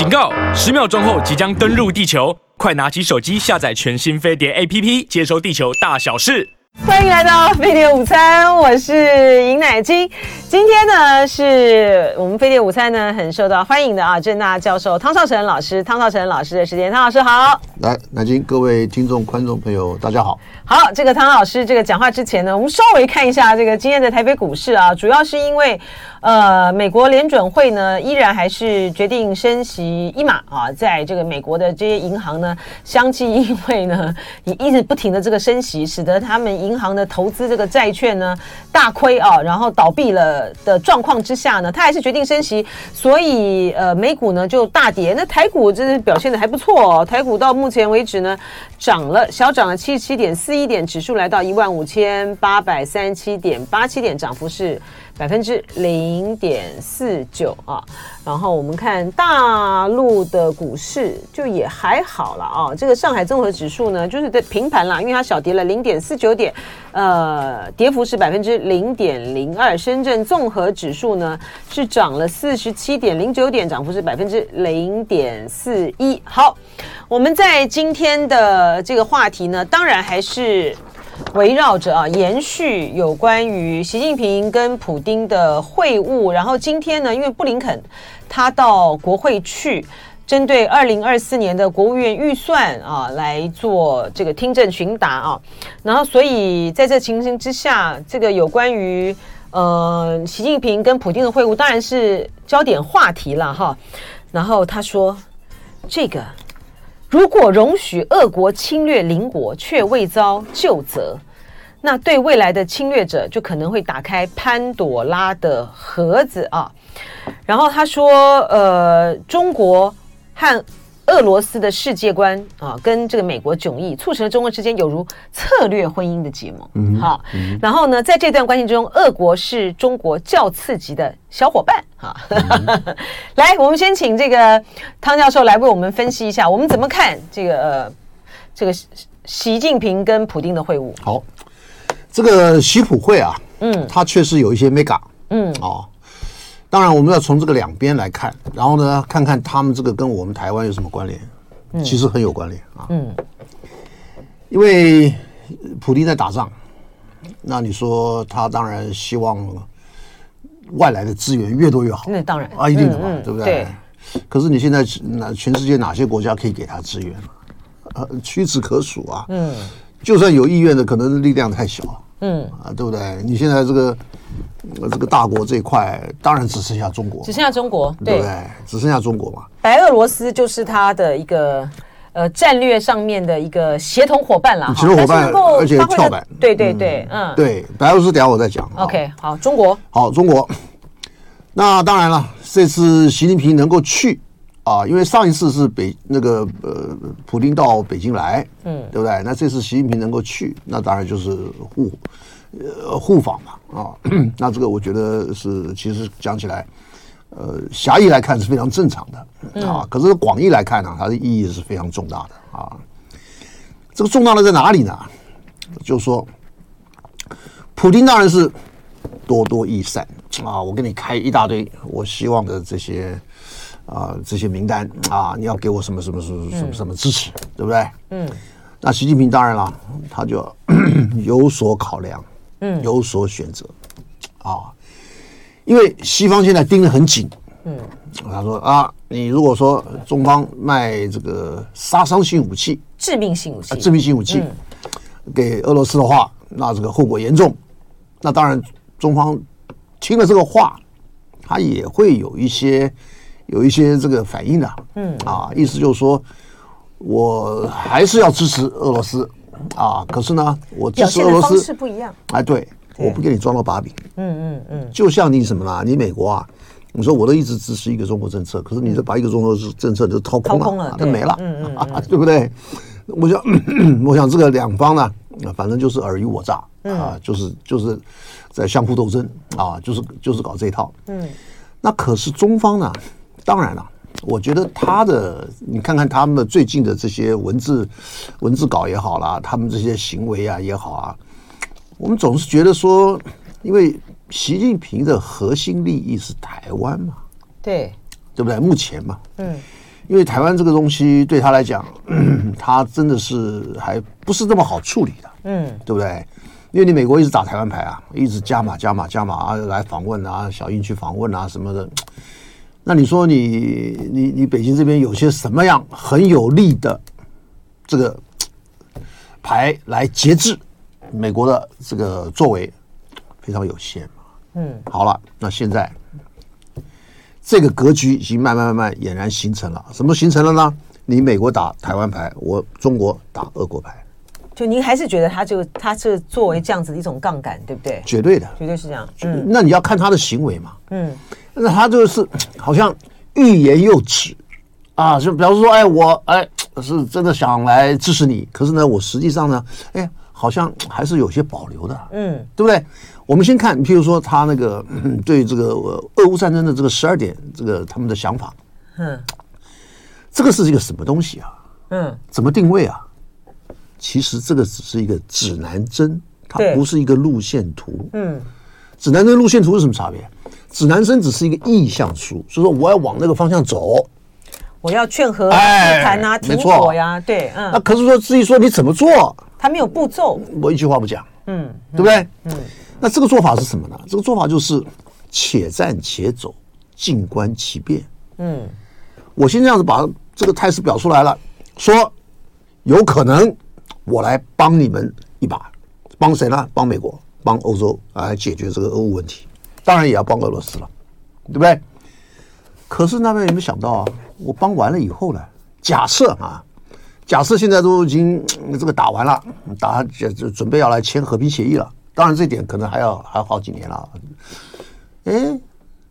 警告！十秒钟后即将登陆地球，快拿起手机下载全新飞碟 APP，接收地球大小事。欢迎来到飞碟午餐，我是尹乃菁。今天呢，是我们飞碟午餐呢很受到欢迎的啊，郑大教授汤绍成老师，汤绍成老师的时间，汤老师好。来，南京，各位听众、观众朋友，大家好。好，这个汤老师这个讲话之前呢，我们稍微看一下这个今天的台北股市啊，主要是因为。呃，美国联准会呢，依然还是决定升息一码啊，在这个美国的这些银行呢，相继因为呢，你一直不停的这个升息，使得他们银行的投资这个债券呢大亏啊，然后倒闭了的状况之下呢，他还是决定升息，所以呃，美股呢就大跌。那台股真是表现的还不错哦，台股到目前为止呢，涨了小涨了七十七点四一点，指数来到一万五千八百三十七点八七点，涨幅是。百分之零点四九啊，然后我们看大陆的股市就也还好了啊。这个上海综合指数呢，就是在平盘了，因为它小跌了零点四九点，呃，跌幅是百分之零点零二。深圳综合指数呢是涨了四十七点零九点，涨幅是百分之零点四一。好，我们在今天的这个话题呢，当然还是。围绕着啊，延续有关于习近平跟普丁的会晤，然后今天呢，因为布林肯他到国会去，针对二零二四年的国务院预算啊来做这个听证询答啊，然后所以在这情形之下，这个有关于呃习近平跟普丁的会晤，当然是焦点话题了哈。然后他说这个。如果容许恶国侵略邻国却未遭救责，那对未来的侵略者就可能会打开潘朵拉的盒子啊。然后他说：“呃，中国和。”俄罗斯的世界观啊，跟这个美国迥异，促成了中俄之间有如策略婚姻的结盟。嗯，好。嗯、然后呢，在这段关系中，俄国是中国较刺激的小伙伴。哈，嗯、来，我们先请这个汤教授来为我们分析一下，我们怎么看这个呃，这个习近平跟普丁的会晤？好，这个习普会啊，嗯，它确实有一些 mega，嗯，哦。当然，我们要从这个两边来看，然后呢，看看他们这个跟我们台湾有什么关联？嗯，其实很有关联啊。嗯，因为普丁在打仗，那你说他当然希望外来的资源越多越好。那当然啊，一定的嘛，对不对？对。可是你现在哪全世界哪些国家可以给他资源？呃，屈指可数啊。嗯。就算有意愿的，可能力量太小。嗯啊，对不对？你现在这个。这个大国这一块当然只剩下中国，只剩下中国，对不对？只剩下中国嘛。白俄罗斯就是他的一个呃战略上面的一个协同伙伴了，协同伙伴，而且跳板。对对对，嗯，对，白俄罗斯等下我再讲。OK，好，中国，好，中国。那当然了，这次习近平能够去啊，因为上一次是北那个呃，普丁到北京来，嗯，对不对？那这次习近平能够去，那当然就是互。呃，互访嘛，啊，那这个我觉得是，其实讲起来，呃，狭义来看是非常正常的啊，可是广义来看呢，它的意义是非常重大的啊。这个重大的在哪里呢？就是说，普京当然是多多益善啊，我给你开一大堆我希望的这些啊这些名单啊，你要给我什么什么什么什么什么支持，对不对？嗯。那习近平当然了，他就 有所考量。嗯，有所选择，啊，因为西方现在盯得很紧，嗯，他说啊，你如果说中方卖这个杀伤性武器、致命性武器、致命性武器给俄罗斯的话，那这个后果严重。那当然，中方听了这个话，他也会有一些有一些这个反应的，嗯，啊，意思就是说，我还是要支持俄罗斯。啊，可是呢，我支持俄罗斯不一样。哎，对，我不给你抓到把柄。嗯嗯嗯，就像你什么啦，你美国啊，你说我都一直支持一个中国政策，可是你这把一个中国政策就掏空了，它没了，对不对？我想，我想这个两方呢，反正就是尔虞我诈啊，就是就是在相互斗争啊，就是就是搞这一套。嗯，那可是中方呢，当然了。我觉得他的，你看看他们的最近的这些文字文字稿也好啦，他们这些行为啊也好啊，我们总是觉得说，因为习近平的核心利益是台湾嘛，对，对不对？目前嘛，嗯，因为台湾这个东西对他来讲，他真的是还不是这么好处理的，嗯，对不对？因为你美国一直打台湾牌啊，一直加码加码加码啊，来访问啊，小英去访问啊什么的。那你说你你你北京这边有些什么样很有力的这个牌来节制美国的这个作为，非常有限嘛。嗯，好了，那现在。这个格局已经慢慢慢慢俨然形成了，什么形成了呢？你美国打台湾牌，我中国打俄国牌，就您还是觉得他就他是作为这样子的一种杠杆，对不对？绝对的，绝对是这样。嗯，那你要看他的行为嘛。嗯，那他就是好像欲言又止啊，就比方说，哎，我哎是真的想来支持你，可是呢，我实际上呢，哎，好像还是有些保留的，嗯，对不对？我们先看，譬如说他那个 对这个俄乌战争的这个十二点，这个他们的想法，嗯，这个是一个什么东西啊？嗯，怎么定位啊？其实这个只是一个指南针，它不是一个路线图。嗯，指南针路线图是什么差别？指南针只是一个意向书，所以说我要往那个方向走，我要劝和谈啊，停火呀，对，嗯。那可是说至于说你怎么做，他没有步骤，我一句话不讲，嗯，对不对？嗯。那这个做法是什么呢？这个做法就是且战且走，静观其变。嗯，我先这样子把这个态势表出来了，说有可能我来帮你们一把，帮谁呢？帮美国，帮欧洲来解决这个俄乌问题，当然也要帮俄罗斯了，对不对？可是那边有没有想到啊？我帮完了以后呢？假设啊，假设现在都已经这个打完了，打就准备要来签和平协议了。当然，这点可能还要还要好几年了。哎，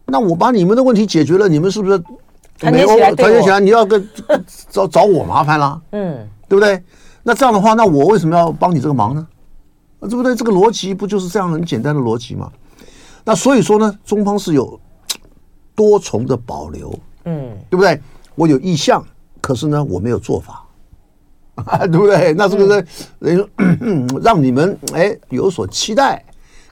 那我把你们的问题解决了，你们是不是美欧团结起来？你要跟找找我麻烦了？嗯，对不对？那这样的话，那我为什么要帮你这个忙呢？啊对不对？这个逻辑不就是这样很简单的逻辑吗？那所以说呢，中方是有多重的保留，嗯，对不对？我有意向，可是呢，我没有做法。啊，对不对？那是不是等于、嗯、让你们哎有所期待？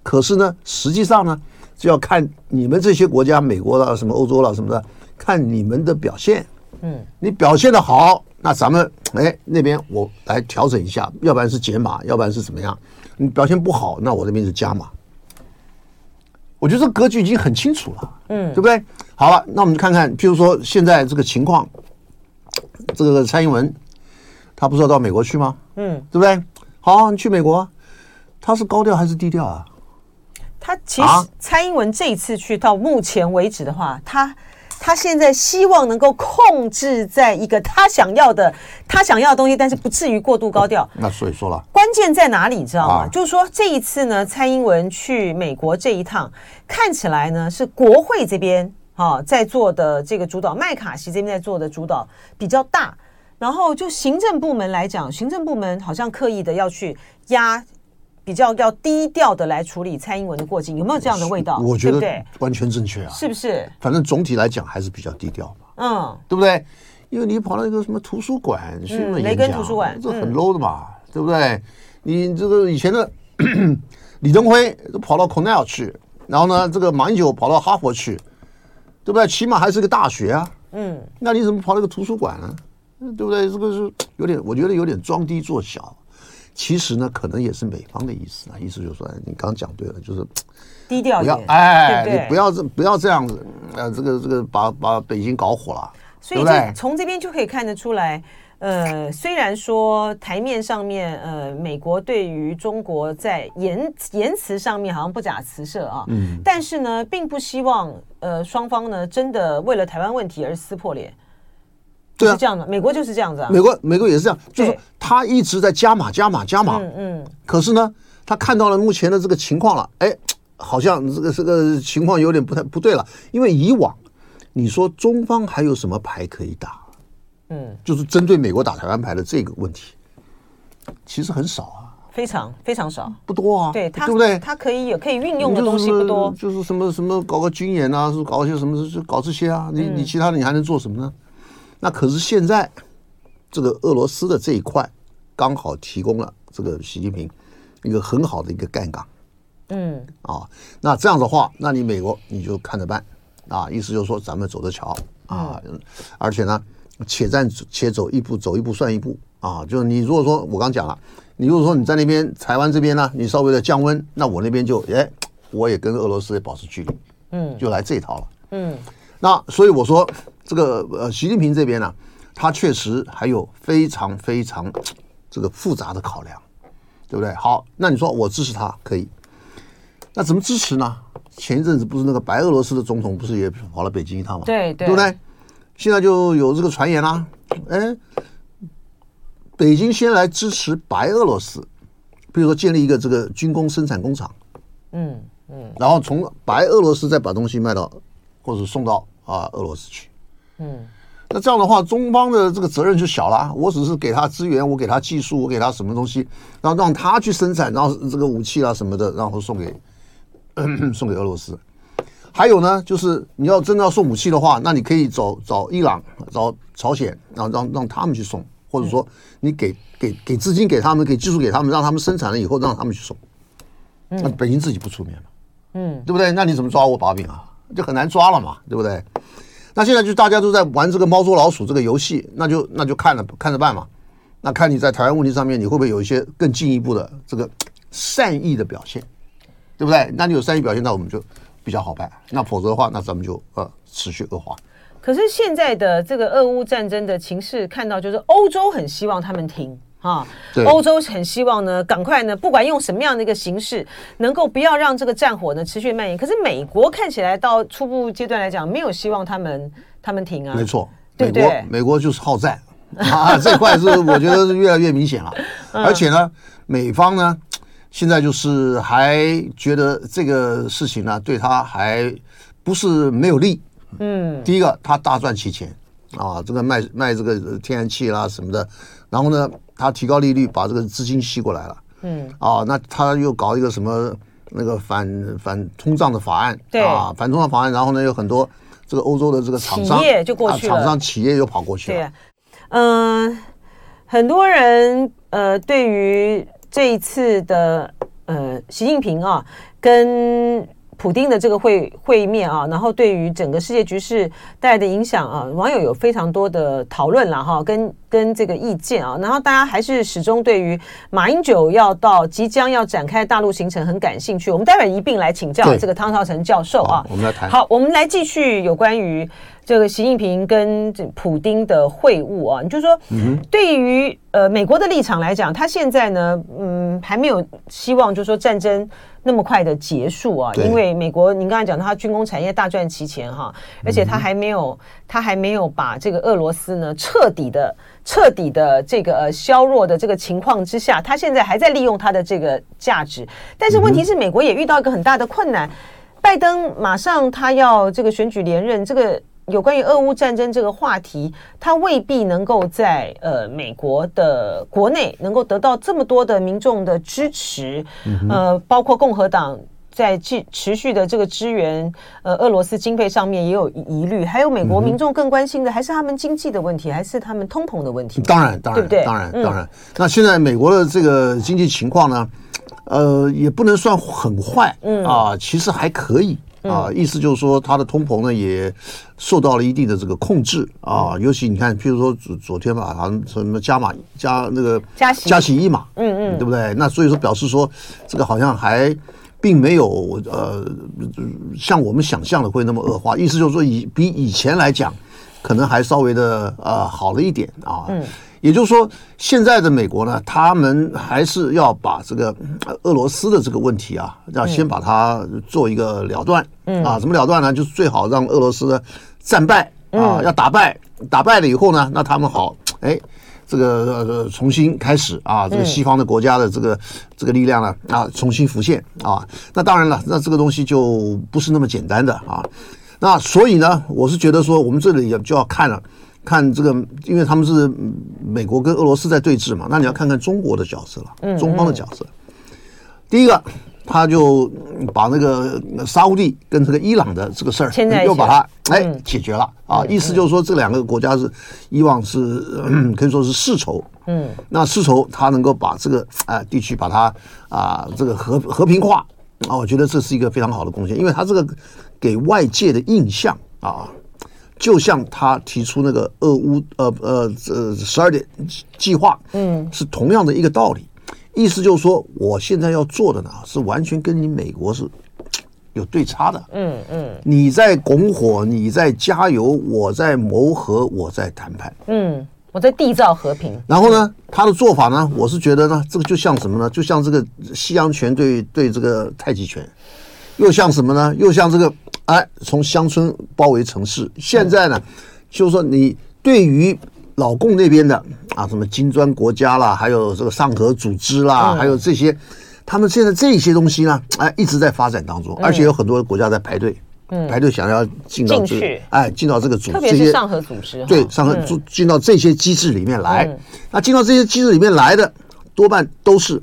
可是呢，实际上呢，就要看你们这些国家，美国了、什么欧洲了什么的，看你们的表现。嗯，你表现的好，那咱们哎那边我来调整一下，要不然是减码，要不然是怎么样？你表现不好，那我这边是加码。我觉得这格局已经很清楚了，嗯，对不对？好了，那我们就看看，譬如说现在这个情况，这个蔡英文。他不是要到美国去吗？嗯，对不对？好，你去美国，他是高调还是低调啊？他其实蔡英文这一次去到目前为止的话，他他现在希望能够控制在一个他想要的他想要的东西，但是不至于过度高调。哦，那所以说了，关键在哪里？你知道吗？啊，就是说这一次呢，蔡英文去美国这一趟，看起来呢是国会这边啊在做的这个主导，麦卡锡这边在做的主导比较大。然后就行政部门来讲，行政部门好像刻意的要去压，比较要低调的来处理蔡英文的过境，有没有这样的味道？我觉得完全正确啊，是不是？反正总体来讲还是比较低调嘛，嗯，对不对？因为你跑到一个什么图书馆去演讲，雷根图书馆，这很 low 的嘛，对不对？你这个以前的 李登辉都跑到 Cornell 去，然后呢，这个马英九跑到哈佛去，对不对？起码还是个大学啊，嗯，那你怎么跑到一个图书馆呢？对不对？这个是有点，我觉得有点装低做小。其实呢，可能也是美方的意思啊，意思就是说，你刚刚讲对了，就是低调一点。哎，对对你不要这不要这样子，呃，这个这个把把北京搞火了。所以这从这边就可以看得出来，呃，虽然说台面上面，呃，美国对于中国在言言辞上面好像不假辞色啊，嗯，但是呢，并不希望呃双方呢真的为了台湾问题而撕破脸。对啊，是这样的，美国就是这样子啊。美国，美国也是这样，就是他一直在加码、加码、加码。嗯嗯。可是呢，他看到了目前的这个情况了，哎，好像这个这个情况有点不太不对了。因为以往你说中方还有什么牌可以打？嗯，就是针对美国打台湾牌的这个问题，其实很少啊，非常非常少，不多啊。对，对不对？他可以有可以运用的东西不多，就是什么什么搞个军演啊，是搞一些什么，就搞这些啊。你你其他的你还能做什么呢？那可是现在，这个俄罗斯的这一块，刚好提供了这个习近平一个很好的一个杠杆，嗯，啊，那这样的话，那你美国你就看着办，啊，意思就是说咱们走着瞧。啊，而且呢，且战且走一步，走一步算一步。啊。就是你如果说我刚讲了，你如果说你在那边台湾这边呢，你稍微的降温，那我那边就哎，我也跟俄罗斯也保持距离，嗯，就来这一套了，嗯。那所以我说这个呃，习近平这边呢，他确实还有非常非常 这个复杂的考量，对不对？好，那你说我支持他可以，那怎么支持呢？前一阵子不是那个白俄罗斯的总统不是也跑了北京一趟吗？对对，对不对？现在就有这个传言啦，哎，北京先来支持白俄罗斯，比如说建立一个这个军工生产工厂，嗯嗯，然后从白俄罗斯再把东西卖到或者送到啊俄罗斯去，嗯，那这样的话，中方的这个责任就小了，我只是给他资源，我给他技术，我给他什么东西，然后让他去生产，然后这个武器啊什么的，然后送给。送给俄罗斯，还有呢，就是你要真的要送武器的话，那你可以找找伊朗、找朝鲜，然后让让他们去送，或者说你给给给资金给他们，给技术给他们，让他们生产了以后让他们去送。那北京自己不出面嘛，嗯，对不对？那你怎么抓我把柄啊？就很难抓了嘛，对不对？那现在就大家都在玩这个猫捉老鼠这个游戏，那就那就看着看着办嘛。那看你在台湾问题上面，你会不会有一些更进一步的这个善意的表现？对不对？那你有善意表现，那我们就比较好办。那否则的话，那咱们就呃持续恶化。可是现在的这个俄乌战争的情势，看到就是欧洲很希望他们停啊，对欧洲很希望呢，赶快呢，不管用什么样的一个形式，能够不要让这个战火呢持续蔓延。可是美国看起来到初步阶段来讲，没有希望他们他们停啊。没错，美国美国就是好战啊，这块是我觉得是越来越明显了。嗯、而且呢，美方呢。现在就是还觉得这个事情呢，对他还不是没有利。嗯，第一个他大赚其钱啊，这个卖卖这个天然气啦什么的，然后呢，他提高利率把这个资金吸过来了。嗯，啊，那他又搞一个什么那个反反通胀的法案，对啊，反通胀法案，然后呢，有很多这个欧洲的这个厂商企业就过去了，厂商企业又跑过去了。对，嗯，很多人呃对于。这一次的呃，习近平啊，跟普丁的这个会会面啊，然后对于整个世界局势带来的影响啊，网友有非常多的讨论了哈，跟跟这个意见啊，然后大家还是始终对于马英九要到即将要展开大陆行程很感兴趣。我们待会儿一并来请教这个汤绍成教授啊，我们来谈。好，我们来继续有关于。这个习近平跟这普丁的会晤啊，你就说，对于呃美国的立场来讲，他现在呢，嗯，还没有希望，就是说战争那么快的结束啊，因为美国您刚才讲，他军工产业大赚其钱哈，而且他还没有，他还没有把这个俄罗斯呢彻底的、彻底的这个呃削弱的这个情况之下，他现在还在利用他的这个价值，但是问题是，美国也遇到一个很大的困难，拜登马上他要这个选举连任，这个。有关于俄乌战争这个话题，它未必能够在呃美国的国内能够得到这么多的民众的支持，嗯、呃，包括共和党在继持续的这个支援呃俄罗斯经费上面也有疑虑，还有美国民众更关心的还是他们经济的问题，还是他们通膨的问题？当然，当然，对不对？当然，当然。嗯、那现在美国的这个经济情况呢，呃，也不能算很坏，嗯啊，其实还可以。啊，意思就是说，它的通膨呢也受到了一定的这个控制啊。尤其你看，譬如说昨昨天吧，好像什么加码加那个加息加息一码，嗯嗯，对不对？那所以说表示说，这个好像还并没有呃像我们想象的会那么恶化。意思就是说，以比以前来讲，可能还稍微的呃好了一点啊。嗯。也就是说，现在的美国呢，他们还是要把这个俄罗斯的这个问题啊，要先把它做一个了断。嗯啊，怎么了断呢？就是最好让俄罗斯战败啊，要打败，打败了以后呢，那他们好，哎，这个呃重新开始啊，这个西方的国家的这个这个力量呢啊，重新浮现啊。那当然了，那这个东西就不是那么简单的啊。那所以呢，我是觉得说，我们这里也就要看了。看这个，因为他们是美国跟俄罗斯在对峙嘛，那你要看看中国的角色了，中方的角色。嗯嗯、第一个，他就把那个沙乌地跟这个伊朗的这个事儿又把它哎解决了啊，意思就是说这两个国家是以往是、嗯、可以说是世仇，嗯，那世仇他能够把这个啊、呃、地区把它啊这个和和平化啊，我觉得这是一个非常好的贡献，因为他这个给外界的印象啊。就像他提出那个俄乌呃呃呃十二点计划，嗯，是同样的一个道理。意思就是说，我现在要做的呢，是完全跟你美国是 有对差的。嗯嗯，你在拱火，你在加油，我在谋和，我在谈判。嗯。我在缔造和平。然后呢，他的做法呢，我是觉得呢，这个就像什么呢？就像这个西洋拳对对这个太极拳，又像什么呢？又像这个哎，从乡村包围城市。现在呢，就是说你对于老共那边的啊，什么金砖国家啦，还有这个上合组织啦，还有这些，他们现在这些东西呢，哎，一直在发展当中，而且有很多国家在排队。嗯，排队想要进到这个，哎，进到这个组织，特别是上合组织，对，上合组进到这些机制里面来。那进到这些机制里面来的，多半都是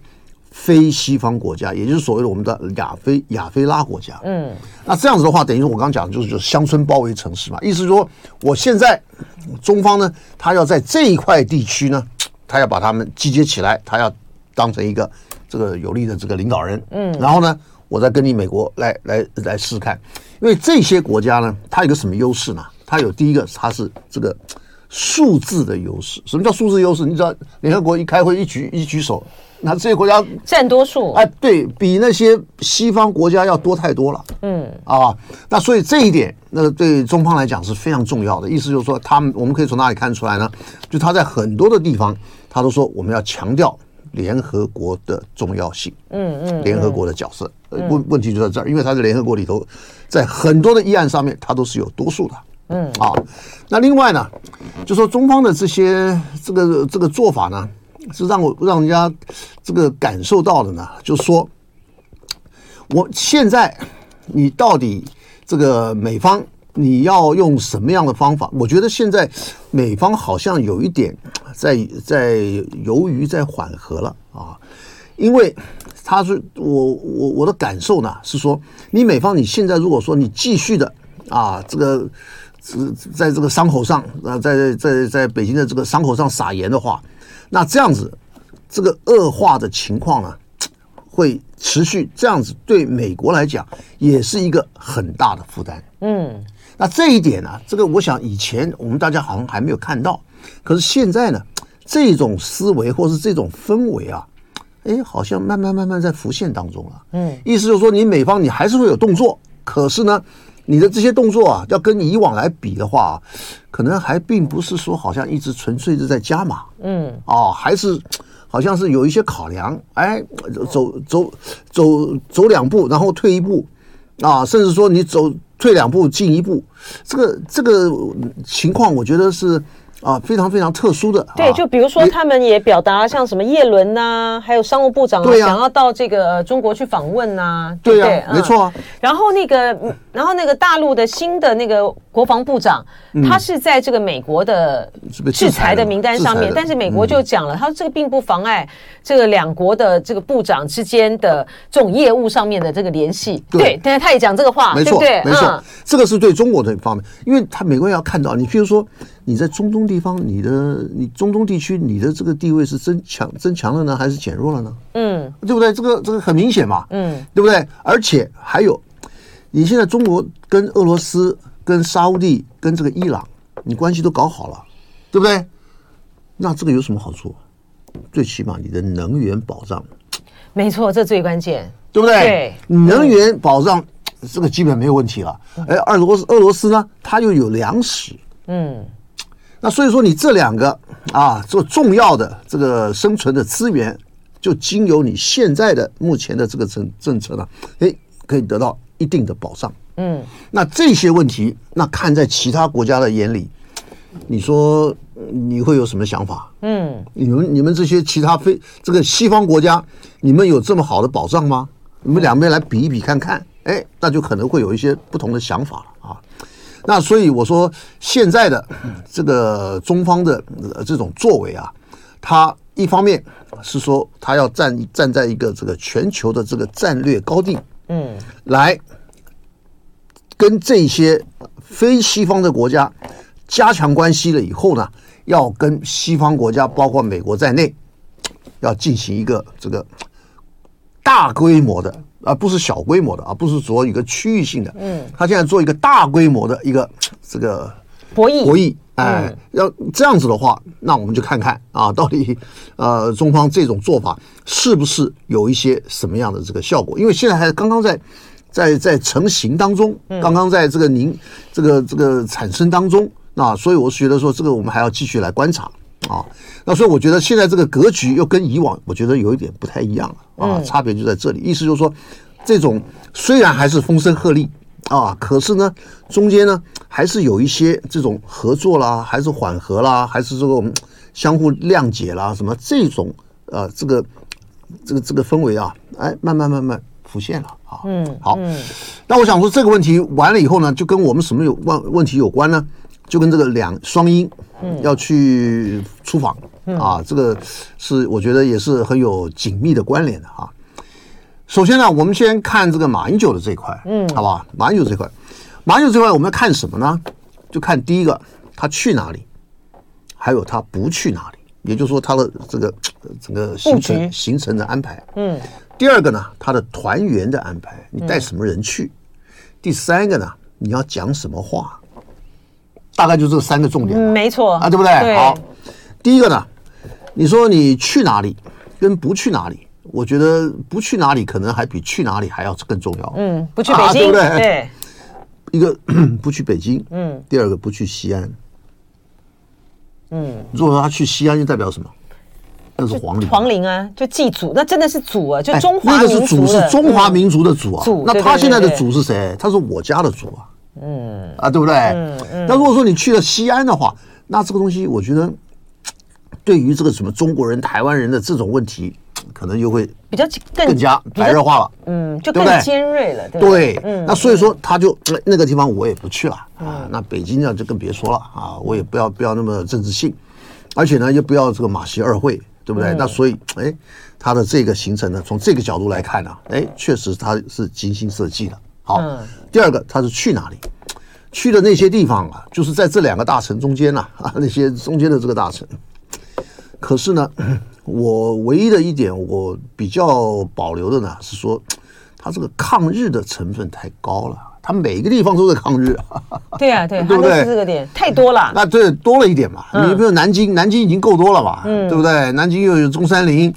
非西方国家，也就是所谓的我们的亚非亚非拉国家。嗯，那这样子的话，等于说我刚刚讲的就是就是乡村包围城市嘛，意思是说，我现在中方呢，他要在这一块地区呢，他要把他们集结起来，他要当成一个这个有力的这个领导人。嗯，然后呢，我再跟你美国来来来试试看。因为这些国家呢，它有个什么优势呢？它有第一个，它是这个数字的优势。什么叫数字优势？你知道，联合国一开会一举一举手，那这些国家占多数，哎，对比那些西方国家要多太多了。嗯啊，那所以这一点，那个对中方来讲是非常重要的。意思就是说，他们我们可以从哪里看出来呢？就他在很多的地方，他都说我们要强调联合国的重要性。嗯嗯，联合国的角色。问问题就在这儿，因为他在联合国里头，在很多的议案上面，他都是有多数的。嗯啊，那另外呢，就说中方的这些这个这个做法呢，是让我让人家这个感受到的呢，就说，我现在你到底这个美方你要用什么样的方法？我觉得现在美方好像有一点在在犹豫，在缓和了啊，因为。他说：“我我我的感受呢是说，你美方你现在如果说你继续的啊，这个在这个伤口上啊，在在在北京的这个伤口上撒盐的话，那这样子这个恶化的情况呢 会持续，这样子对美国来讲也是一个很大的负担。嗯，那这一点呢，这个我想以前我们大家好像还没有看到，可是现在呢，这种思维或是这种氛围啊。”哎，好像慢慢慢慢在浮现当中了。嗯，意思就是说，你美方你还是会有动作，可是呢，你的这些动作啊，要跟你以往来比的话，可能还并不是说好像一直纯粹是在加码。嗯，哦，还是好像是有一些考量。哎，走走走走两步，然后退一步，啊，甚至说你走退两步进一步，这个这个情况，我觉得是。啊，非常非常特殊的。对，就比如说，他们也表达像什么叶伦呐，还有商务部长啊，想要到这个中国去访问呐。对呀，没错啊。然后那个，然后那个大陆的新的那个国防部长，他是在这个美国的制裁的名单上面，但是美国就讲了，他说这个并不妨碍这个两国的这个部长之间的这种业务上面的这个联系。对，但是他也讲这个话，没错对？没错，这个是对中国的方面，因为他美国要看到你，譬如说。你在中东地方，你的你中东地区，你的这个地位是增强增强了呢，还是减弱了呢？嗯，对不对？这个这个很明显嘛，嗯，对不对？而且还有，你现在中国跟俄罗斯、跟沙乌地、跟这个伊朗，你关系都搞好了，对不对？那这个有什么好处？最起码你的能源保障，没错，这最关键，对不对？对，能源保障这个基本没有问题了。哎，俄罗斯俄罗斯呢，它又有粮食，嗯。那所以说，你这两个啊，做重要的这个生存的资源，就经由你现在的目前的这个政政策呢，诶，可以得到一定的保障。嗯，那这些问题，那看在其他国家的眼里，你说你会有什么想法？嗯，你们你们这些其他非这个西方国家，你们有这么好的保障吗？你们两边来比一比看看，哎，那就可能会有一些不同的想法了啊。那所以我说，现在的这个中方的这种作为啊，他一方面是说他要站站在一个这个全球的这个战略高地，嗯，来跟这些非西方的国家加强关系了以后呢，要跟西方国家，包括美国在内，要进行一个这个大规模的。而不是小规模的，而不是做一个区域性的。嗯，他现在做一个大规模的一个 这个博弈博弈。哎，要这样子的话，那我们就看看啊，到底 呃中方这种做法是不是有一些什么样的这个效果？因为现在还刚刚在在在成型当中，刚刚在这个您这个这个产生当中，那所以我是觉得说这个我们还要继续来观察啊。那所以我觉得现在这个格局又跟以往我觉得有一点不太一样了啊，差别就在这里。意思就是说，这种虽然还是风声鹤唳。啊，可是呢，中间呢还是有一些这种合作啦，还是缓和啦，还是这种相互谅解啦，什么这种呃，这个这个这个氛围啊，哎，慢慢慢慢浮现了啊。嗯，好。嗯，那我想说这个问题完了以后呢，就跟我们什么有问问题有关呢？就跟这个两双英要去出访啊，这个是我觉得也是很有紧密的关联的啊。首先呢，我们先看这个马英九的这一块，嗯，好吧？马英九这块，马英九这块，我们要看什么呢？就看第一个，他去哪里，还有他不去哪里，也就是说他的这个整个行程行程的安排，嗯。第二个呢，他的团员的安排，你带什么人去？第三个呢，你要讲什么话？大概就这三个重点，没错啊，对不对？好，第一个呢，你说你去哪里，跟不去哪里。我觉得不去哪里，可能还比去哪里还要更重要。嗯，不去北京，对不对？对，一个 不去北京，嗯，第二个不去西安，嗯，如果说他去西安，就代表什么？那是皇陵，皇陵啊，就祭祖，那真的是祖啊，就中华民族的，那个是祖，是中华民族的祖啊。那他现在的祖是谁？他是我家的祖啊。嗯，啊，对不对？嗯嗯。那如果说你去了西安的话，那这个东西，我觉得对于这个什么中国人、台湾人的这种问题。可能就会比较更加白热化了，嗯，就更尖锐了，对，对，嗯，那所以说他就那个地方我也不去了啊，那北京呢就更别说了啊，我也不要不要那么政治性，而且呢又不要这个马习二会，对不对？那所以哎，他的这个行程呢，从这个角度来看呢，哎，确实他是精心设计的。好，第二个他是去哪里？去的那些地方啊，就是在这两个大城中间呐啊，那些中间的这个大城，可是呢。我唯一的一点，我比较保留的呢，是说，他这个抗日的成分太高了，它每个地方都在抗日。对啊，对，对不对？这个点太多了。那对，多了一点嘛。你比如南京，南京已经够多了吧？嗯，对不对？南京又有中山陵，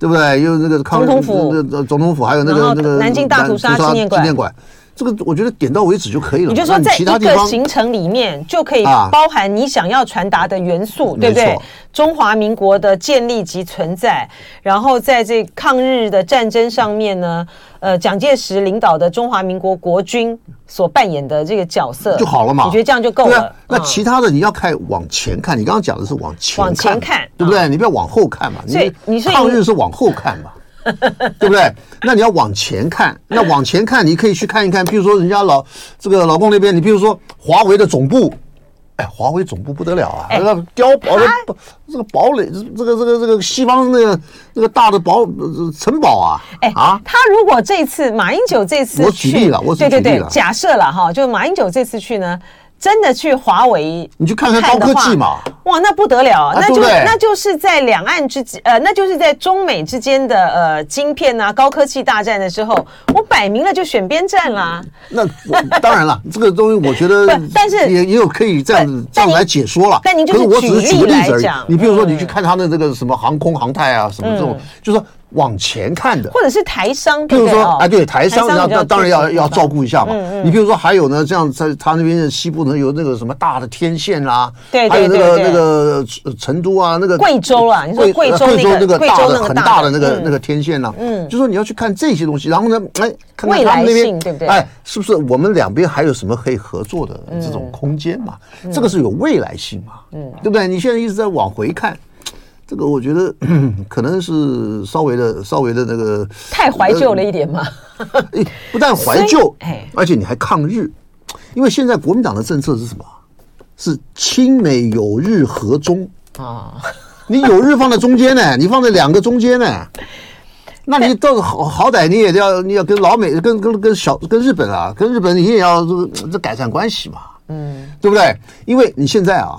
对不对？又有那个总统府，总统府还有那个那个南京大屠杀纪念馆。这个我觉得点到为止就可以了。你就说在一个行程里面就可以包含你想要传达的元素，对不对？中华民国的建立及存在，然后在这抗日的战争上面呢，呃，蒋介石领导的中华民国国军所扮演的这个角色就好了嘛？你觉得这样就够了？那其他的你要看往前看，你刚刚讲的是往前往前看，对不对？你不要往后看嘛。所以你抗日是往后看嘛。对不对？那你要往前看，那往前看，你可以去看一看，比如说人家老这个老公那边，你比如说华为的总部，哎，华为总部不得了啊，那个碉堡的这个堡垒，这个这个这个西方那个那个大的堡城堡啊，哎啊，他如果这次马英九这次我举例了，我举例了，对对对，假设了哈，就马英九这次去呢。真的去华为，你去看看高科技嘛？哇，那不得了，那就那就是在两岸之间，呃，那就是在中美之间的呃晶片啊高科技大战的时候，我摆明了就选边站啦。那当然了，这个东西我觉得，但是也也有可以这样子这样来解说了。但您就是我只是举个例子而已。你比如说，你去看他的这个什么航空航太啊，什么这种，就是说。往前看的，或者是台商，比如说，哎，对，台商，那那当然要要照顾一下嘛。你比如说，还有呢，这样在他那边的西部呢，有那个什么大的天线啦，对，还有那个那个成都啊，那个贵州啊，你说贵州那个大的很大的那个那个天线呐，嗯，就说你要去看这些东西，然后呢，哎，看看他们那边，对不对？哎，是不是我们两边还有什么可以合作的这种空间嘛？这个是有未来性嘛？嗯，对不对？你现在一直在往回看。这个我觉得 可能是稍微的、稍微的那个太怀旧了一点嘛。不但怀旧，而且你还抗日，因为现在国民党的政策是什么？是亲美友日和中啊。你友日放在中间呢，你放在两个中间呢，那你到好好歹你也要你要跟老美、跟跟跟小跟日本啊，跟日本你也要这这改善关系嘛，嗯，对不对？因为你现在啊。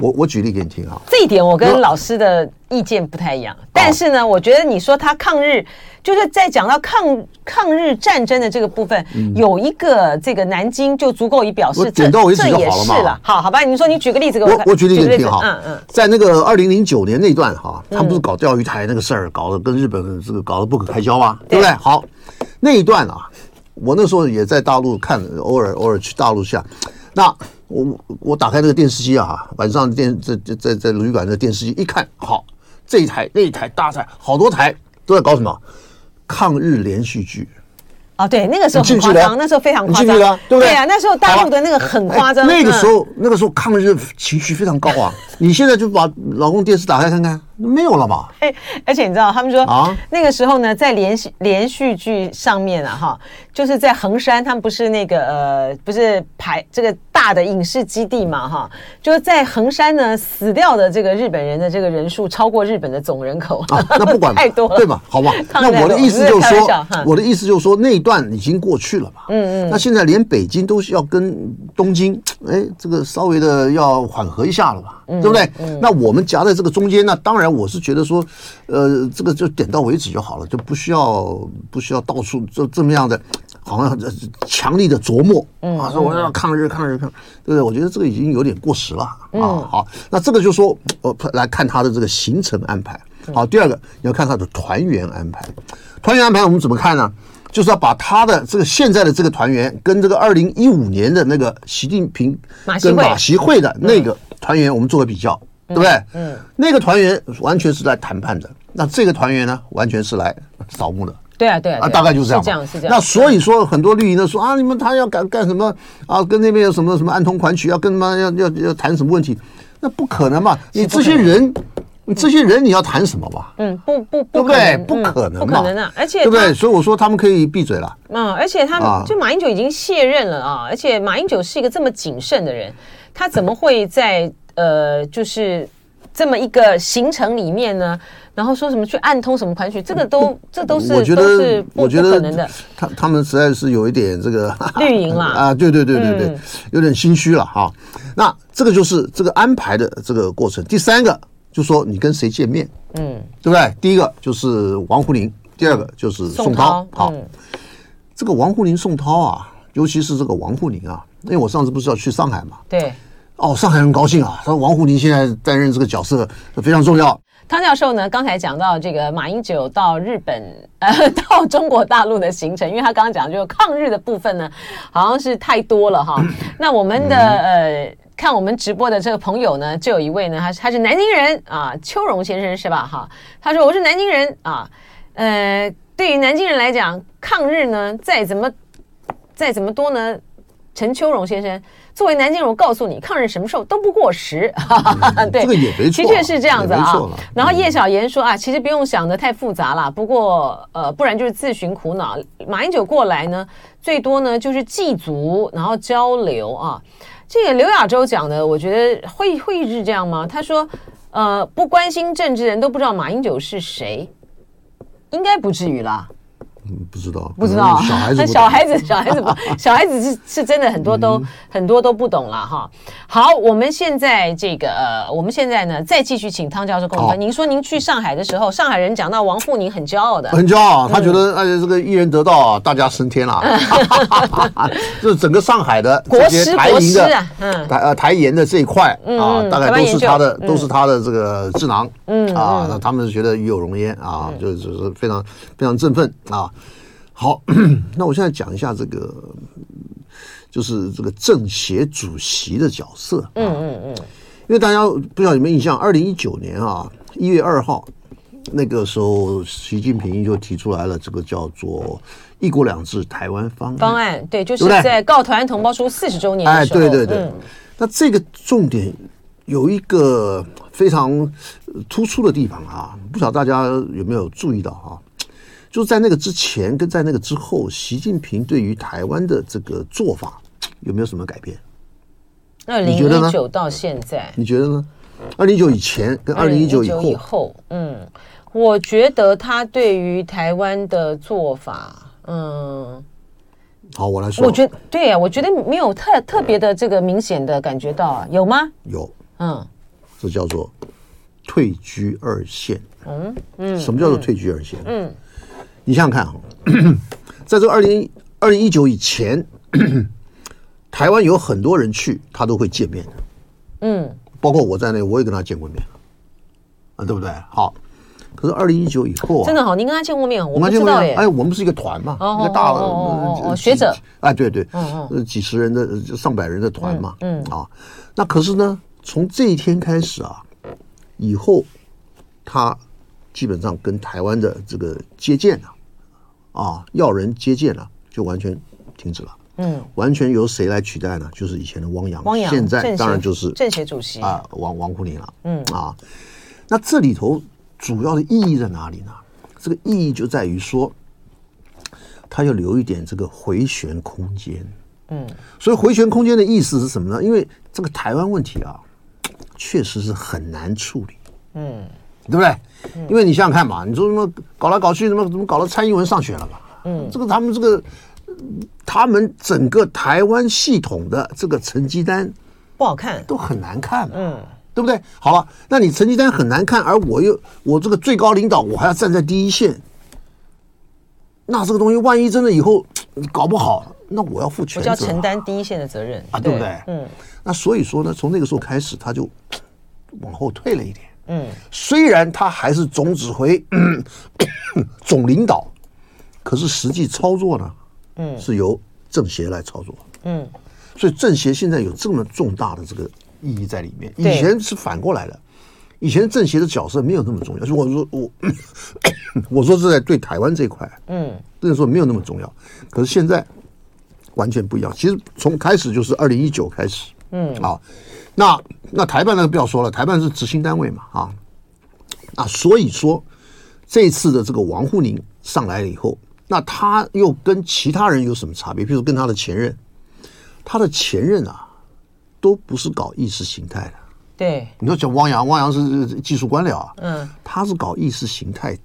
我我举例给你听啊，这一点我跟老师的意见不太一样，但是呢，我觉得你说他抗日，就是在讲到抗抗日战争的这个部分，有一个这个南京就足够以表示，点到为止就好了嘛。这也是了，好好吧？你说你举个例子给我看。我举例给你听哈。嗯嗯，在那个二零零九年那段哈，他不是搞钓鱼台那个事儿，搞得跟日本这个搞得不可开交吗？对不对？好，那一段啊，我那时候也在大陆看，偶尔偶尔去大陆下。那我我打开那个电视机啊，晚上电在在在在旅馆的电视机一看，好。这一台那一台大台，好多台都在搞什么抗日连续剧啊？对，那个时候很夸张，那时候非常夸张，对不对？对啊，那时候大陆的那个很夸张。那个时候，那个时候抗日情绪非常高啊！你现在就把老公电视打开看看，没有了吧？哎，而且你知道，他们说啊，那个时候呢，在连续连续剧上面啊，哈，就是在横山，他们不是那个呃，不是排这个。大的影视基地嘛，哈，就是在横山呢，死掉的这个日本人的这个人数超过日本的总人口啊，那不管 太多了，对吧？好吧，那我的意思就是说，我的意思就是说，那一段已经过去了嘛，嗯嗯，那现在连北京都是要跟东京，哎，这个稍微的要缓和一下了吧，对不对？那我们夹在这个中间，那当然我是觉得说，呃，这个就点到为止就好了，就不需要不需要到处这这么样的。好像强力的琢磨，啊，说我要抗日，抗日，抗，对不对？我觉得这个已经有点过时了啊。好，那这个就是说，我来看他的这个行程安排。好，第二个你要看他的团员安排。团员安排我们怎么看呢？就是要把他的这个现在的这个团员跟这个二零一五年的那个习近平跟马习会的那个团员，我们做个比较，对不对？嗯，那个团员完全是来谈判的，那这个团员呢，完全是来扫墓的。对啊，对啊，啊，大概就是这样，这样是这样。那所以说，很多绿营的说啊，你们他要干干什么啊？跟那边有什么什么暗通款曲，要跟什么要要要谈什么问题？那不可能嘛！你这些人，你这些人你要谈什么吧？嗯，不不不，对不对？不可能，不可能啊！而且对不对？所以我说他们可以闭嘴了。嗯，而且他们就马英九已经卸任了啊！而且马英九是一个这么谨慎的人，他怎么会在呃，就是这么一个行程里面呢？然后说什么去暗通什么款曲，这个都这都是我觉得是不我觉得可能的。他他们实在是有一点这个 绿营啦 啊，对对对对对，嗯、有点心虚了哈。那这个就是这个安排的这个过程。第三个就说你跟谁见面，嗯，对不对？第一个就是王沪宁，第二个就是宋涛。好，嗯、这个王沪宁、宋涛啊，尤其是这个王沪宁啊，因为我上次不是要去上海嘛，对，哦，上海很高兴啊，他说王沪宁现在担任这个角色非常重要。汤教授呢，刚才讲到这个马英九到日本，呃，到中国大陆的行程，因为他刚刚讲就是抗日的部分呢，好像是太多了哈。那我们的呃，看我们直播的这个朋友呢，就有一位呢，他他是南京人啊，邱荣先生是吧？哈，他说我是南京人啊，呃，对于南京人来讲，抗日呢再怎么再怎么多呢，陈秋荣先生。作为南京人，我告诉你，抗日什么时候都不过时。嗯、对，这个也没错，的确是这样子啊。然后叶小言说啊，其实不用想的太复杂了。不过呃，不然就是自寻苦恼。马英九过来呢，最多呢就是祭祖，然后交流啊。这个刘亚洲讲的，我觉得会会是这样吗？他说，呃，不关心政治的人都不知道马英九是谁，应该不至于啦。嗯，不知道，不知道，小孩子，小孩子，小孩子不，小孩子是是真的很多都很多都不懂了哈。好，我们现在这个呃，我们现在呢再继续请汤教授跟我们说。您说您去上海的时候，上海人讲到王沪宁很骄傲的，很骄傲，他觉得哎这个一人得道，大家升天了。就是整个上海的国师台银的嗯，台呃台研的这一块啊，大概都是他的都是他的这个智囊，嗯啊，那他们是觉得与有荣焉啊，就就是非常非常振奋啊。好，那我现在讲一下这个，就是这个政协主席的角色。嗯嗯嗯，因为大家不知道有没有印象，二零一九年啊，一月二号那个时候，习近平就提出来了这个叫做“一国两制”台湾方案。方案对，就是在告台湾同胞书四十周年的时候。哎，对对对。那这个重点有一个非常突出的地方啊，不晓得大家有没有注意到啊？就在那个之前跟在那个之后，习近平对于台湾的这个做法有没有什么改变？二零一九到现在，你觉得呢？二零一九以前跟二零一九以后，以后，嗯，我觉得他对于台湾的做法，嗯，好，我来说，我觉得对啊，我觉得没有特特别的这个明显的感觉到，有吗？有，嗯，这叫做。退居二线。嗯嗯，什么叫做退居二线？嗯，你想想看啊，在这个二零二零一九以前，台湾有很多人去，他都会见面的。嗯，包括我在内，我也跟他见过面，啊，对不对？好。可是二零一九以后啊，真的好，您跟他见过面，我们知道耶。哎，我们是一个团嘛，一个大的学者。哎，对对，嗯几十人的、上百人的团嘛，嗯啊。那可是呢，从这一天开始啊，以后他基本上跟台湾的这个接见啊，啊，要人接见了，就完全停止了。嗯，完全由谁来取代呢？就是以前的汪洋，汪洋现在当然就是政协主席啊，王王沪宁了。嗯啊，那这里头。主要的意义在哪里呢？这个意义就在于说，他要留一点这个回旋空间。嗯，所以回旋空间的意思是什么呢？因为这个台湾问题啊，确实是很难处理。嗯，对不对？因为你想想看嘛，你说什么搞来搞去，怎么怎么搞到蔡英文上选了嘛？嗯，这个他们这个他们整个台湾系统的这个成绩单不好看，都很难看。嗯。对不对？好了，那你成绩单很难看，而我又我这个最高领导，我还要站在第一线，那这个东西万一真的以后你搞不好，那我要负全责，我要承担第一线的责任啊，对不对？嗯，那所以说呢，从那个时候开始，他就往后退了一点。嗯，虽然他还是总指挥、总领导，可是实际操作呢，嗯，是由政协来操作。嗯，所以政协现在有这么重大的这个。意义在里面。以前是反过来的，以前政协的角色没有那么重要。就我说我，我说是在对台湾这一块，嗯，那个时候没有那么重要。可是现在完全不一样。其实从开始就是二零一九开始，嗯，啊，那那台办那个不要说了，台办是执行单位嘛，啊，啊，所以说这次的这个王沪宁上来了以后，那他又跟其他人有什么差别？比如跟他的前任，他的前任啊。都不是搞意识形态的，对。你说讲汪洋，汪洋是技术官僚啊，嗯，他是搞意识形态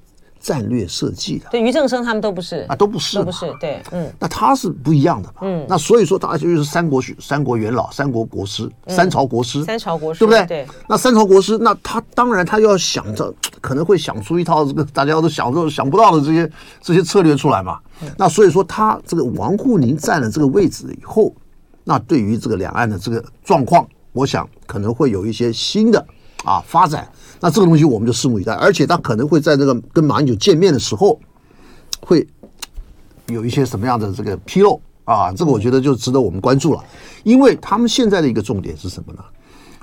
战略设计的。对，于正声他们都不是啊，都不是，都不是。对，嗯，那他是不一样的嘛，嗯。那所以说，他就是三国学三国元老，三国国师，三朝国师，三朝国师，对不对？对。那三朝国师，那他当然他要想着，可能会想出一套这个大家都想都想不到的这些这些策略出来嘛。那所以说，他这个王沪宁占了这个位置以后。那对于这个两岸的这个状况，我想可能会有一些新的啊发展。那这个东西我们就拭目以待，而且他可能会在这个跟马英九见面的时候，会有一些什么样的这个披露啊？这个我觉得就值得我们关注了，因为他们现在的一个重点是什么呢？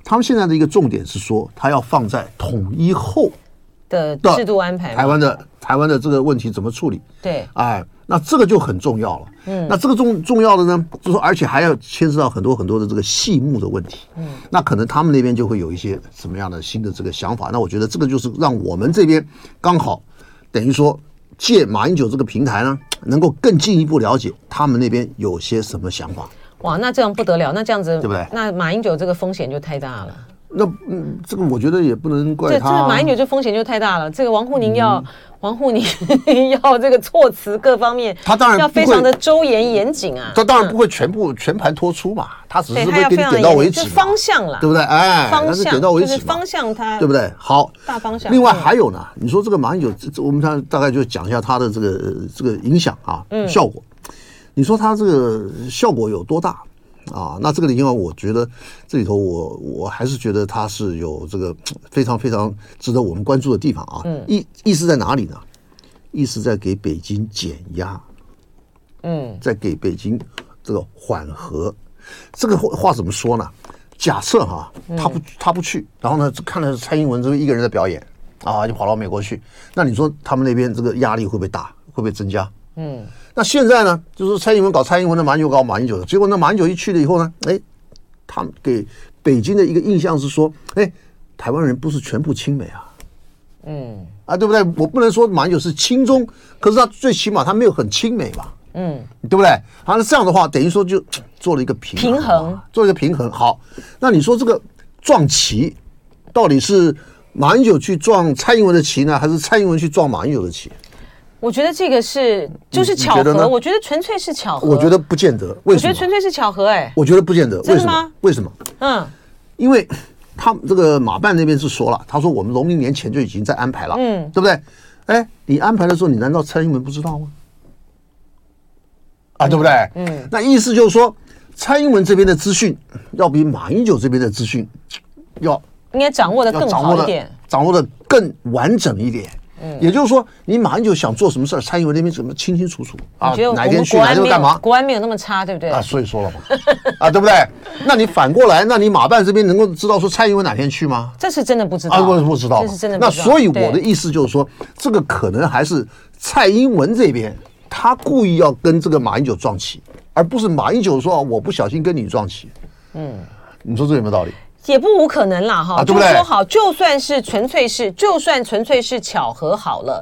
他们现在的一个重点是说，他要放在统一后的制度安排，台湾的台湾的这个问题怎么处理？对，哎。那这个就很重要了，嗯，那这个重重要的呢，就是说，而且还要牵涉到很多很多的这个细目的问题，嗯，那可能他们那边就会有一些什么样的新的这个想法。那我觉得这个就是让我们这边刚好等于说借马英九这个平台呢，能够更进一步了解他们那边有些什么想法。哇，那这样不得了，那这样子对不对？那马英九这个风险就太大了。那嗯，这个我觉得也不能怪他。这这马英九这风险就太大了。这个王沪宁要、嗯、王沪宁要这个措辞各方面，他当然要非常的周严严谨啊。他当然不会全部、嗯、全盘托出嘛，他只是会给你点到为止，方向了，对不对？哎，方向点到为止，方向他对不对？好，大方向。另外还有呢，你说这个马英九，这我们他大概就讲一下他的这个这个影响啊，嗯、效果。你说他这个效果有多大？啊，那这个地方我觉得这里头我我还是觉得他是有这个非常非常值得我们关注的地方啊。嗯，意意思在哪里呢？意思在给北京减压，嗯，在给北京这个缓和。这个话话怎么说呢？假设哈，他不他不去，然后呢，看了蔡英文这个一个人的表演啊，就跑到美国去，那你说他们那边这个压力会不会大？会不会增加？嗯。那现在呢，就是蔡英文搞蔡英文的，马英九搞马英九的。结果那马英九一去了以后呢，哎，他们给北京的一个印象是说，哎，台湾人不是全部亲美啊，嗯，啊，对不对？我不能说马英九是亲中，可是他最起码他没有很亲美吧，嗯，对不对？好，那这样的话，等于说就 做了一个平衡平衡，做一个平衡。好，那你说这个撞旗，到底是马英九去撞蔡英文的旗呢，还是蔡英文去撞马英九的旗？我觉得这个是就是巧合，我觉得纯粹是巧合。我觉得不见得，为什么？我觉得纯粹是巧合，哎，我觉得不见得，为什么？为什么？嗯，因为他这个马办那边是说了，他说我们农历年前就已经在安排了，嗯，对不对？哎，你安排的时候，你难道蔡英文不知道吗？啊，对不对？嗯，那意思就是说，蔡英文这边的资讯要比马英九这边的资讯要应该掌握的更好一点，掌握的更完整一点。嗯，也就是说，你马英九想做什么事儿，蔡英文那边怎么清清楚楚啊？哪天去，哪天干嘛？国安没有那么差，对不对？啊，所以说了嘛，啊，对不对？那你反过来，那你马办这边能够知道说蔡英文哪天去吗？这是真的不知道啊，不不知道，这是真的不知道。那所以我的意思就是说，这个可能还是蔡英文这边他故意要跟这个马英九撞期，而不是马英九说我不小心跟你撞期。嗯，你说这有没有道理？也不无可能啦，哈、啊，就是说好，就算是纯粹是，就算纯粹是巧合好了，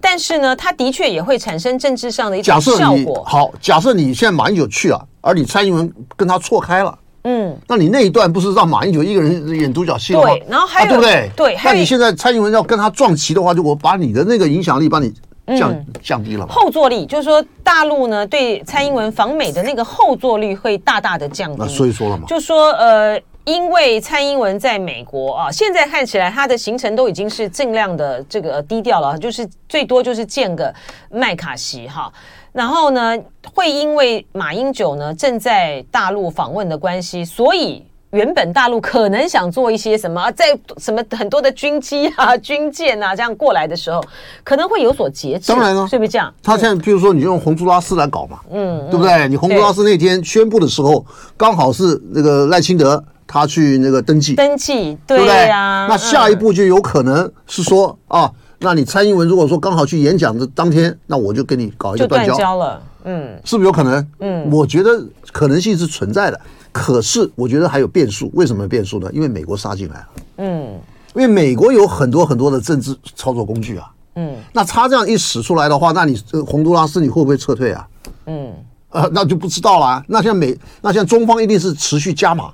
但是呢，它的确也会产生政治上的一种效果。好，假设你现在马英九去了，而你蔡英文跟他错开了，嗯，那你那一段不是让马英九一个人演独角戏吗？对，然后还有、啊、对不对？对，那你现在蔡英文要跟他撞齐的话，就我把你的那个影响力帮你降、嗯、降低了嘛。后坐力就是说，大陆呢对蔡英文访美的那个后坐力会大大的降低。那所以说了嘛，就说呃。因为蔡英文在美国啊，现在看起来他的行程都已经是尽量的这个低调了，就是最多就是见个麦卡锡哈。然后呢，会因为马英九呢正在大陆访问的关系，所以原本大陆可能想做一些什么，在什么很多的军机啊、军舰啊这样过来的时候，可能会有所节制。当然了，是不是这样？他现在譬如说，你就用洪都拉斯来搞嘛，嗯，对不对？你洪都拉斯那天宣布的时候，刚好是那个赖清德。他去那个登记，登记，对呀。那下一步就有可能是说啊，那你蔡英文如果说刚好去演讲的当天，那我就跟你搞一个断交了，嗯，是不是有可能？嗯，我觉得可能性是存在的，可是我觉得还有变数。为什么变数呢？因为美国杀进来了，嗯，因为美国有很多很多的政治操作工具啊，嗯，那他这样一使出来的话，那你这个洪都拉斯你会不会撤退啊？嗯，呃，那就不知道了。那像美，那像中方一定是持续加码。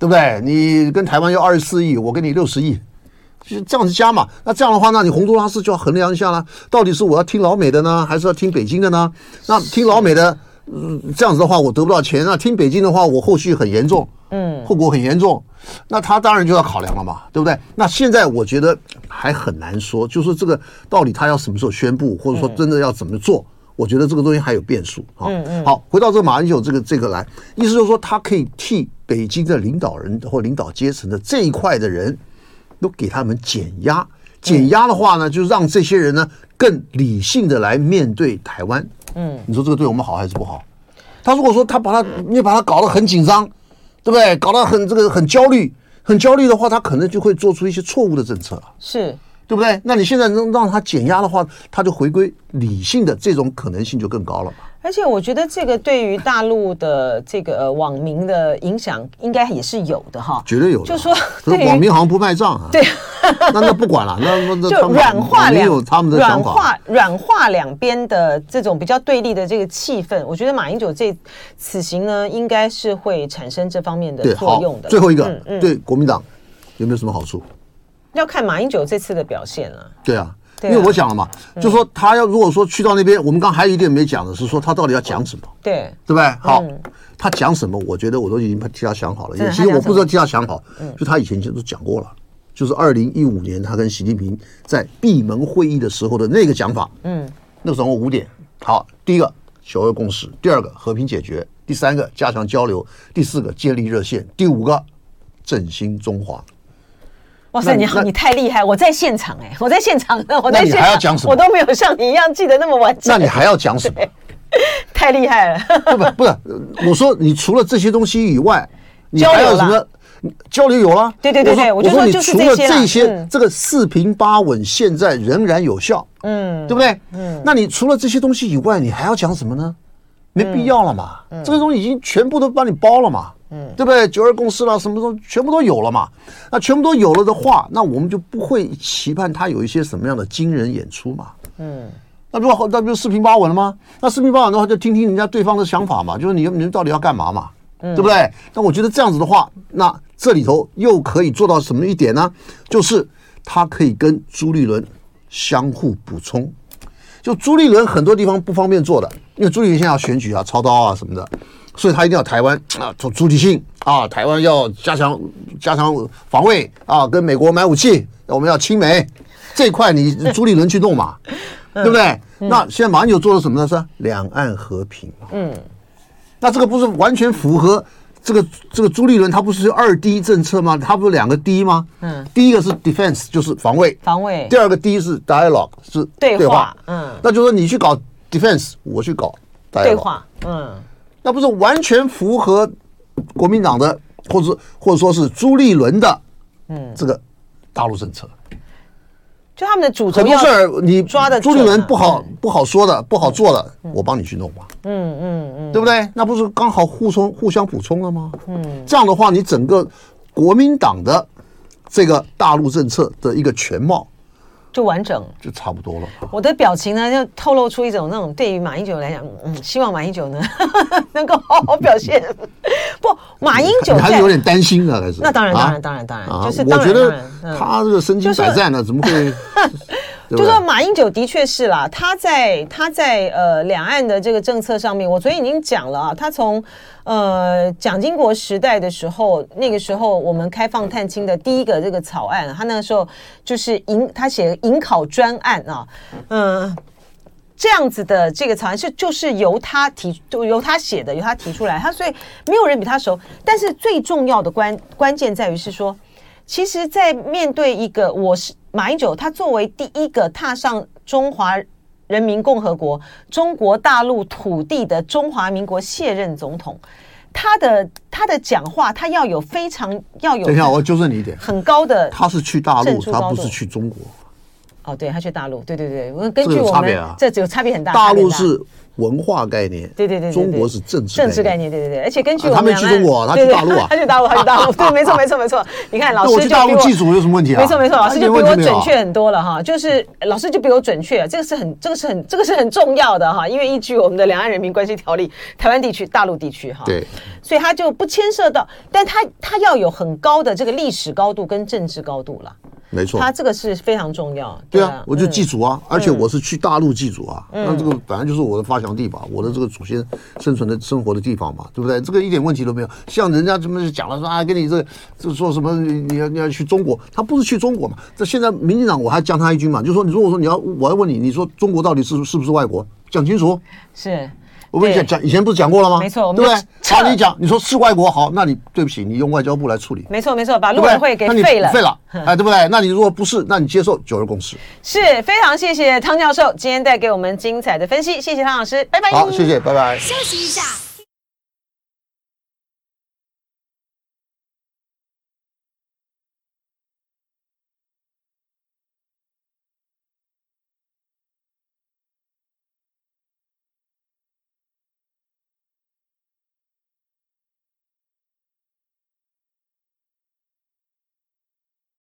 对不对？你跟台湾要二十四亿，我给你六十亿，就这样子加嘛。那这样的话，那你洪都拉斯就要衡量一下了，到底是我要听老美的呢，还是要听北京的呢？那听老美的，嗯，这样子的话，我得不到钱；那听北京的话，我后续很严重，嗯，后果很严重。那他当然就要考量了嘛，对不对？那现在我觉得还很难说，就是这个到底他要什么时候宣布，或者说真的要怎么做？我觉得这个东西还有变数啊。好，回到这个马英九这个这个来，意思就是说他可以替。北京的领导人或领导阶层的这一块的人，都给他们减压。减压的话呢，就让这些人呢更理性的来面对台湾。嗯，你说这个对我们好还是不好？他如果说他把他你把他搞得很紧张，对不对？搞得很这个很焦虑，很焦虑的话，他可能就会做出一些错误的政策。是。对不对？那你现在能让他减压的话，他就回归理性的这种可能性就更高了嘛。而且我觉得这个对于大陆的这个、呃、网民的影响，应该也是有的哈。绝对有的。就说网民好像不卖账啊。对。那那不管了，那那就软化两有他们的。软化软化两边的这种比较对立的这个气氛，我觉得马英九这此行呢，应该是会产生这方面的作用的。最后一个，嗯嗯、对国民党有没有什么好处？要看马英九这次的表现了。对啊，因为我讲了嘛，就说他要如果说去到那边，我们刚还有一点没讲的是说他到底要讲什么？对，对不对？好，他讲什么？我觉得我都已经替他想好了。其实我不知道替他想好，就他以前就都讲过了，就是二零一五年他跟习近平在闭门会议的时候的那个讲法。嗯，那时候五点。好，第一个九二共识，第二个和平解决，第三个加强交流，第四个建立热线，第五个振兴中华。哇塞，你好，你太厉害！我在现场哎，我在现场，我在现场，还要讲什么？我都没有像你一样记得那么完整。那你还要讲什么？太厉害了！不不是，我说你除了这些东西以外，你还有什么交流有了？对对对对，我说你除了这些，这个四平八稳，现在仍然有效，嗯，对不对？嗯，那你除了这些东西以外，你还要讲什么呢？没必要了嘛，这个东西已经全部都帮你包了嘛。嗯，对不对？九二共识了，什么都全部都有了嘛。那全部都有了的话，那我们就不会期盼他有一些什么样的惊人演出嘛。嗯，那如果那不就四平八稳了吗？那四平八稳的话，就听听人家对方的想法嘛。就是你你们到底要干嘛嘛？嗯，对不对？那我觉得这样子的话，那这里头又可以做到什么一点呢？就是他可以跟朱立伦相互补充。就朱立伦很多地方不方便做的，因为朱立伦现在要选举啊、操刀啊什么的。所以他一定要台湾啊，主主体性啊，台湾要加强加强防卫啊，跟美国买武器，我们要亲美这一块，你 朱立伦去弄嘛，对不对？嗯、那现在马英九做了什么呢？是两岸和平。嗯，那这个不是完全符合这个这个朱立伦他不是二 D 政策吗？他不是两个 D 吗？嗯，第一个是 defense 就是防卫，防卫；第二个 D 是 dialogue 是对话，对话嗯，那就是说你去搞 defense，我去搞对话，嗯。那不是完全符合国民党的，或者或者说是朱立伦的，嗯，这个大陆政策，就他们的主轴很多事儿你抓的朱立伦不好不好说的不好做的，我帮你去弄嘛，嗯嗯嗯，对不对？那不是刚好互充互相补充了吗？嗯，这样的话，你整个国民党的这个大陆政策的一个全貌。就完整，就差不多了。我的表情呢，就透露出一种那种对于马英九来讲，嗯，希望马英九呢 能够好好表现。不，马英九还是有点担心啊，还是？那当然，当然，当然，当然，就是我觉得他这个身经百战呢，怎么会？就说马英九的确是啦，他在他在呃两岸的这个政策上面，我昨天已经讲了啊，他从呃蒋经国时代的时候，那个时候我们开放探亲的第一个这个草案，他那个时候就是引他写引考专案啊，嗯，这样子的这个草案是就是由他提，就由他写的，由他提出来，他所以没有人比他熟，但是最重要的关关键在于是说，其实，在面对一个我是。马英九，他作为第一个踏上中华人民共和国中国大陆土地的中华民国卸任总统，他的他的讲话，他要有非常要有。等一下，我纠正你一点，很高的。他是去大陆，他不是去中国。哦，对，他去大陆，对对对，我根据我们这只有差别很大。大陆是。文化概念，对对对，中国是政治政治概念，对对对，而且根据我们他没去中国，他去大陆啊，他去大陆，他去大陆，对，没错没错没错。你看老师我大陆记住有什么问题啊？没错没错，老师就比我准确很多了哈。就是老师就比我准确，这个是很这个是很这个是很重要的哈，因为依据我们的《两岸人民关系条例》，台湾地区、大陆地区哈，对，所以他就不牵涉到，但他他要有很高的这个历史高度跟政治高度了。没错，他这个是非常重要。对啊，我就祭祖啊，而且我是去大陆祭祖啊。那这个本来就是我的发祥地吧，我的这个祖先生存的生活的地方嘛，对不对？这个一点问题都没有。像人家这么讲了说啊，跟你这这说什么？你要你要去中国，他不是去中国嘛？这现在民进党我还将他一军嘛，就说你如果说你要我要问你，你说中国到底是是不是外国？讲清楚。是。我跟你讲讲，以前不是讲过了吗？没错，对不对？好，你讲，你说是外国好，那你对不起，你用外交部来处理。没错，没错，把陆委会给废了，废了，哎，对不对？那你如果不是，那你接受九二共识。是非常谢谢汤教授今天带给我们精彩的分析，谢谢汤老师，拜拜。好，谢谢，拜拜。休息一下。